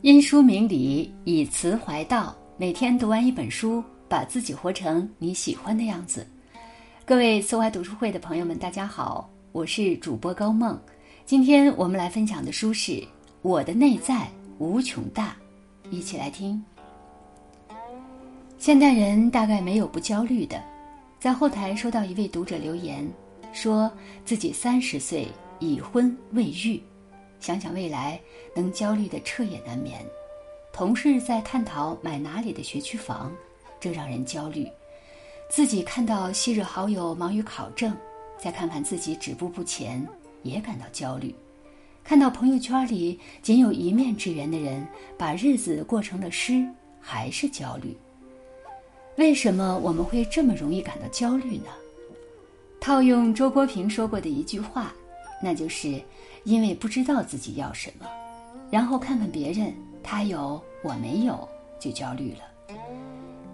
因书明理，以词怀道。每天读完一本书，把自己活成你喜欢的样子。各位词怀读书会的朋友们，大家好，我是主播高梦。今天我们来分享的书是《我的内在无穷大》，一起来听。现代人大概没有不焦虑的。在后台收到一位读者留言，说自己三十岁已婚未育。想想未来，能焦虑的彻夜难眠。同事在探讨买哪里的学区房，这让人焦虑。自己看到昔日好友忙于考证，再看看自己止步不前，也感到焦虑。看到朋友圈里仅有一面之缘的人把日子过成了诗，还是焦虑。为什么我们会这么容易感到焦虑呢？套用周国平说过的一句话，那就是。因为不知道自己要什么，然后看看别人，他有我没有，就焦虑了。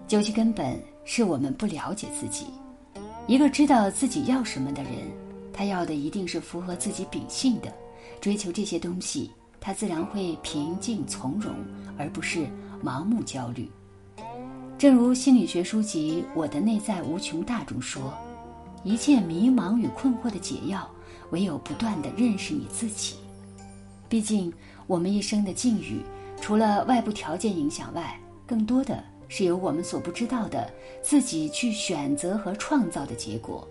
究其根本，是我们不了解自己。一个知道自己要什么的人，他要的一定是符合自己秉性的，追求这些东西，他自然会平静从容，而不是盲目焦虑。正如心理学书籍《我的内在无穷大》中说：“一切迷茫与困惑的解药。”唯有不断的认识你自己，毕竟我们一生的境遇，除了外部条件影响外，更多的是由我们所不知道的自己去选择和创造的结果。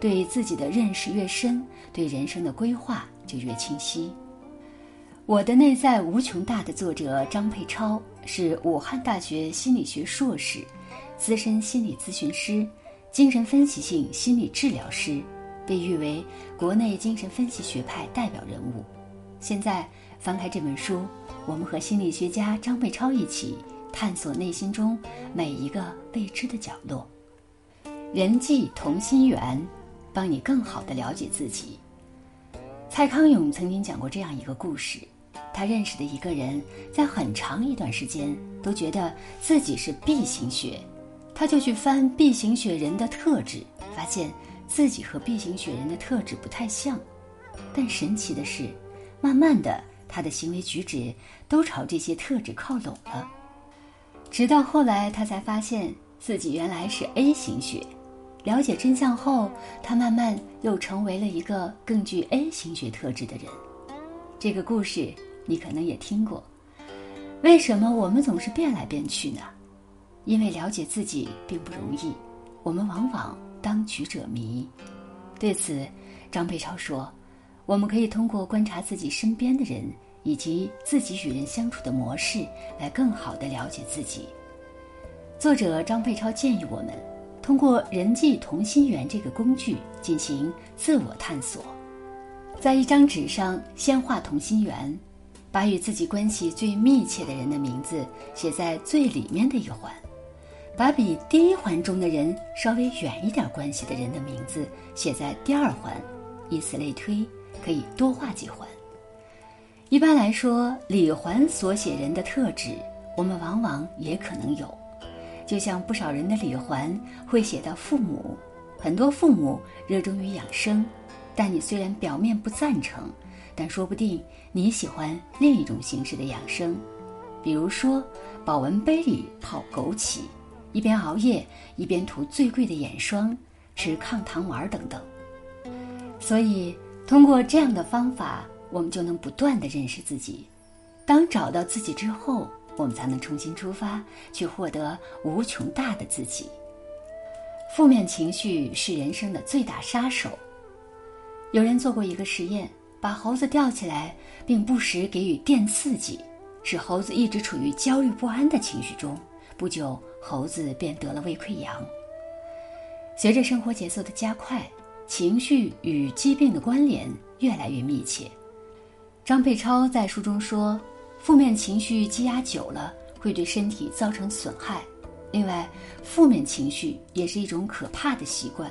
对自己的认识越深，对人生的规划就越清晰。我的内在无穷大的作者张佩超是武汉大学心理学硕士，资深心理咨询师，精神分析性心理治疗师。被誉为国内精神分析学派代表人物。现在翻开这本书，我们和心理学家张贝超一起探索内心中每一个未知的角落。人际同心圆，帮你更好的了解自己。蔡康永曾经讲过这样一个故事：他认识的一个人，在很长一段时间都觉得自己是 B 型血，他就去翻 B 型血人的特质，发现。自己和 B 型血人的特质不太像，但神奇的是，慢慢的，他的行为举止都朝这些特质靠拢了。直到后来，他才发现自己原来是 A 型血。了解真相后，他慢慢又成为了一个更具 A 型血特质的人。这个故事你可能也听过。为什么我们总是变来变去呢？因为了解自己并不容易，我们往往。当局者迷，对此，张佩超说：“我们可以通过观察自己身边的人以及自己与人相处的模式，来更好的了解自己。”作者张佩超建议我们，通过人际同心圆这个工具进行自我探索，在一张纸上先画同心圆，把与自己关系最密切的人的名字写在最里面的一环。把比第一环中的人稍微远一点关系的人的名字写在第二环，以此类推，可以多画几环。一般来说，里环所写人的特质，我们往往也可能有。就像不少人的里环会写到父母，很多父母热衷于养生，但你虽然表面不赞成，但说不定你喜欢另一种形式的养生，比如说保温杯里泡枸杞。一边熬夜，一边涂最贵的眼霜，吃抗糖丸等等。所以，通过这样的方法，我们就能不断的认识自己。当找到自己之后，我们才能重新出发，去获得无穷大的自己。负面情绪是人生的最大杀手。有人做过一个实验，把猴子吊起来，并不时给予电刺激，使猴子一直处于焦虑不安的情绪中。不久，猴子便得了胃溃疡。随着生活节奏的加快，情绪与疾病的关联越来越密切。张佩超在书中说，负面情绪积压久了会对身体造成损害。另外，负面情绪也是一种可怕的习惯，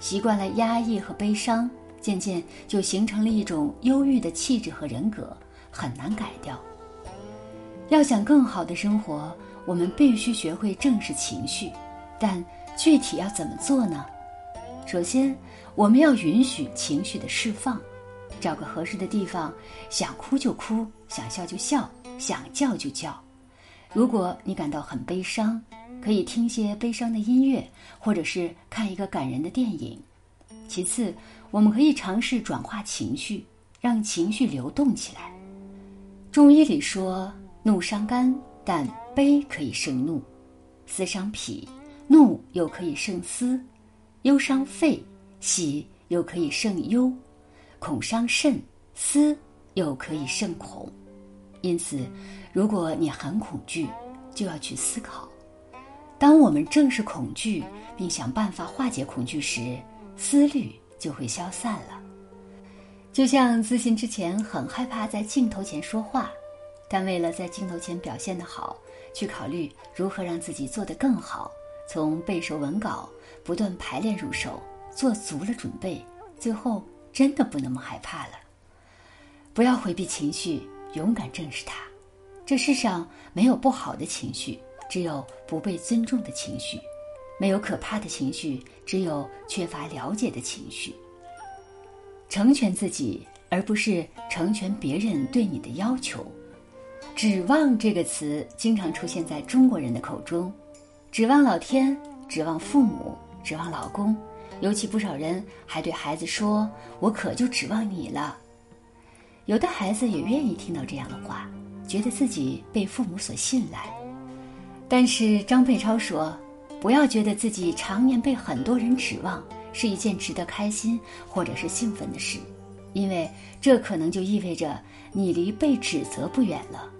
习惯了压抑和悲伤，渐渐就形成了一种忧郁的气质和人格，很难改掉。要想更好的生活。我们必须学会正视情绪，但具体要怎么做呢？首先，我们要允许情绪的释放，找个合适的地方，想哭就哭，想笑就笑，想叫就叫。如果你感到很悲伤，可以听些悲伤的音乐，或者是看一个感人的电影。其次，我们可以尝试转化情绪，让情绪流动起来。中医里说，怒伤肝，但悲可以胜怒；思伤脾，怒又可以胜思；忧伤肺，喜又可以胜忧；恐伤肾，思又可以胜恐。因此，如果你很恐惧，就要去思考。当我们正视恐惧，并想办法化解恐惧时，思虑就会消散了。就像自信之前很害怕在镜头前说话，但为了在镜头前表现得好，去考虑如何让自己做得更好，从背熟文稿、不断排练入手，做足了准备，最后真的不那么害怕了。不要回避情绪。勇敢正视它。这世上没有不好的情绪，只有不被尊重的情绪；没有可怕的情绪，只有缺乏了解的情绪。成全自己，而不是成全别人对你的要求。指望这个词经常出现在中国人的口中，指望老天，指望父母，指望老公，尤其不少人还对孩子说：“我可就指望你了。”有的孩子也愿意听到这样的话，觉得自己被父母所信赖。但是张佩超说：“不要觉得自己常年被很多人指望是一件值得开心或者是兴奋的事，因为这可能就意味着你离被指责不远了。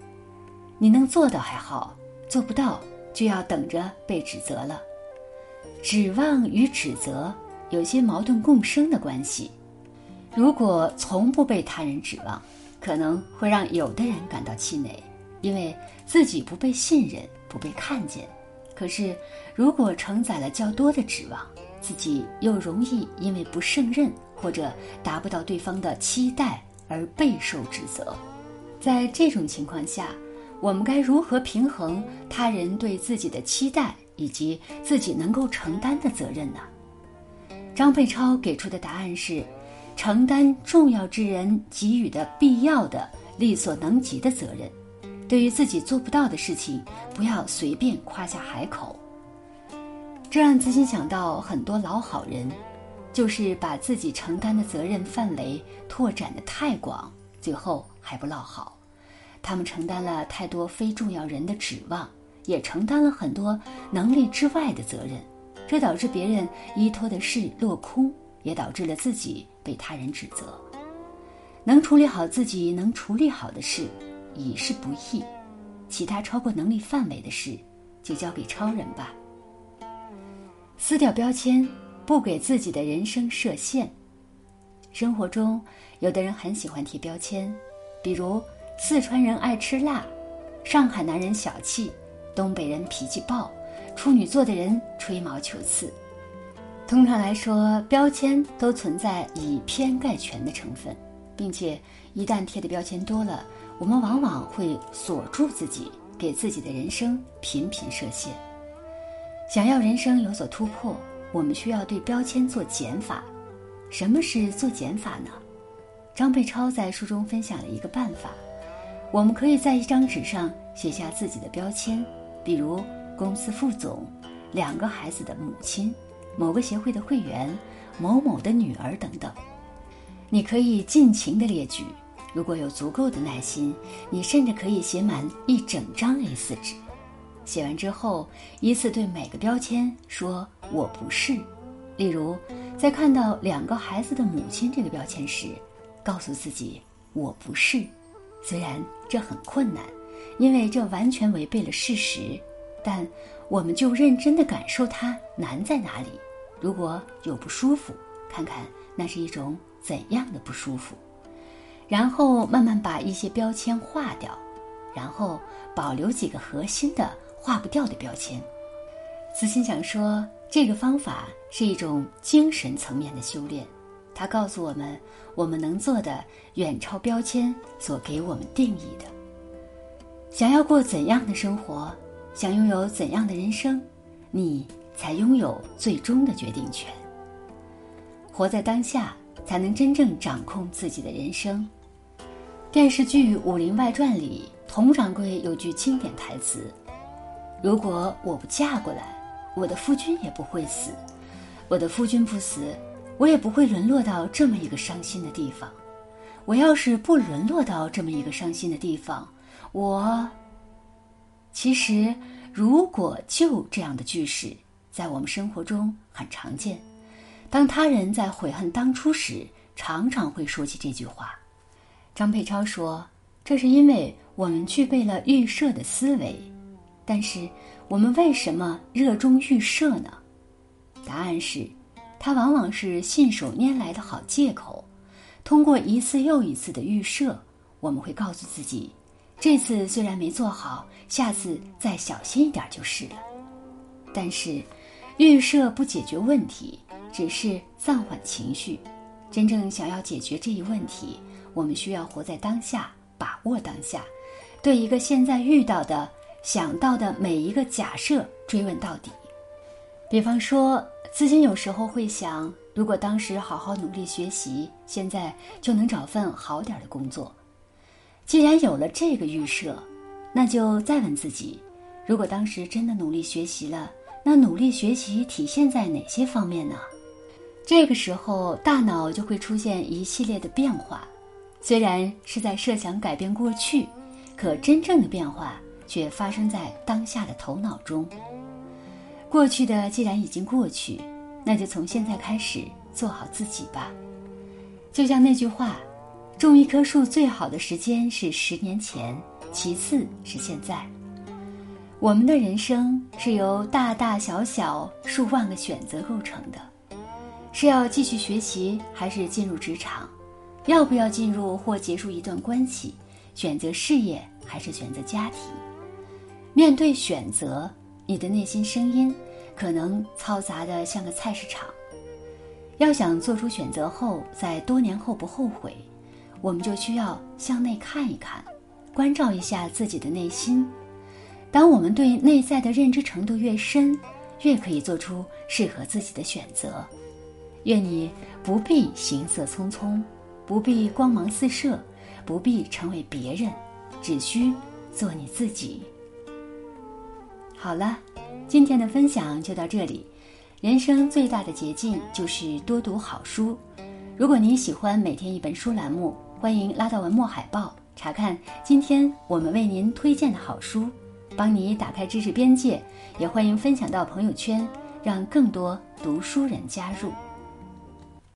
你能做到还好，做不到就要等着被指责了。指望与指责有些矛盾共生的关系。”如果从不被他人指望，可能会让有的人感到气馁，因为自己不被信任、不被看见。可是，如果承载了较多的指望，自己又容易因为不胜任或者达不到对方的期待而备受指责。在这种情况下，我们该如何平衡他人对自己的期待以及自己能够承担的责任呢？张佩超给出的答案是。承担重要之人给予的必要的、力所能及的责任，对于自己做不到的事情，不要随便夸下海口。这让自己想到很多老好人，就是把自己承担的责任范围拓展的太广，最后还不落好。他们承担了太多非重要人的指望，也承担了很多能力之外的责任，这导致别人依托的事落空。也导致了自己被他人指责。能处理好自己能处理好的事，已是不易；其他超过能力范围的事，就交给超人吧。撕掉标签，不给自己的人生设限。生活中，有的人很喜欢贴标签，比如四川人爱吃辣，上海男人小气，东北人脾气暴，处女座的人吹毛求疵。通常来说，标签都存在以偏概全的成分，并且一旦贴的标签多了，我们往往会锁住自己，给自己的人生频频设限。想要人生有所突破，我们需要对标签做减法。什么是做减法呢？张佩超在书中分享了一个办法：我们可以在一张纸上写下自己的标签，比如公司副总、两个孩子的母亲。某个协会的会员，某某的女儿等等，你可以尽情的列举。如果有足够的耐心，你甚至可以写满一整张 A4 纸。写完之后，依次对每个标签说“我不是”。例如，在看到两个孩子的母亲这个标签时，告诉自己“我不是”。虽然这很困难，因为这完全违背了事实，但我们就认真的感受它难在哪里。如果有不舒服，看看那是一种怎样的不舒服，然后慢慢把一些标签划掉，然后保留几个核心的划不掉的标签。慈心想说，这个方法是一种精神层面的修炼，它告诉我们，我们能做的远超标签所给我们定义的。想要过怎样的生活，想拥有怎样的人生，你。才拥有最终的决定权。活在当下，才能真正掌控自己的人生。电视剧《武林外传》里，佟掌柜有句经典台词：“如果我不嫁过来，我的夫君也不会死；我的夫君不死，我也不会沦落到这么一个伤心的地方。我要是不沦落到这么一个伤心的地方，我……其实，如果就这样的句式，在我们生活中很常见。当他人在悔恨当初时，常常会说起这句话。”张佩超说：“这是因为我们具备了预设的思维，但是我们为什么热衷预设呢？答案是，它往往是信手拈来的好借口。通过一次又一次的预设，我们会告诉自己，这次虽然没做好，下次再小心一点就是了。但是，预设不解决问题，只是暂缓情绪。真正想要解决这一问题。”我们需要活在当下，把握当下，对一个现在遇到的、想到的每一个假设追问到底。比方说，自己有时候会想，如果当时好好努力学习，现在就能找份好点的工作。既然有了这个预设，那就再问自己：如果当时真的努力学习了，那努力学习体现在哪些方面呢？这个时候，大脑就会出现一系列的变化。虽然是在设想改变过去，可真正的变化却发生在当下的头脑中。过去的既然已经过去，那就从现在开始做好自己吧。就像那句话：“种一棵树最好的时间是十年前，其次是现在。”我们的人生是由大大小小数万个选择构成的，是要继续学习，还是进入职场？要不要进入或结束一段关系？选择事业还是选择家庭？面对选择，你的内心声音可能嘈杂的像个菜市场。要想做出选择后，在多年后不后悔，我们就需要向内看一看，关照一下自己的内心。当我们对内在的认知程度越深，越可以做出适合自己的选择。愿你不必行色匆匆。不必光芒四射，不必成为别人，只需做你自己。好了，今天的分享就到这里。人生最大的捷径就是多读好书。如果您喜欢每天一本书栏目，欢迎拉到文末海报查看今天我们为您推荐的好书，帮你打开知识边界。也欢迎分享到朋友圈，让更多读书人加入。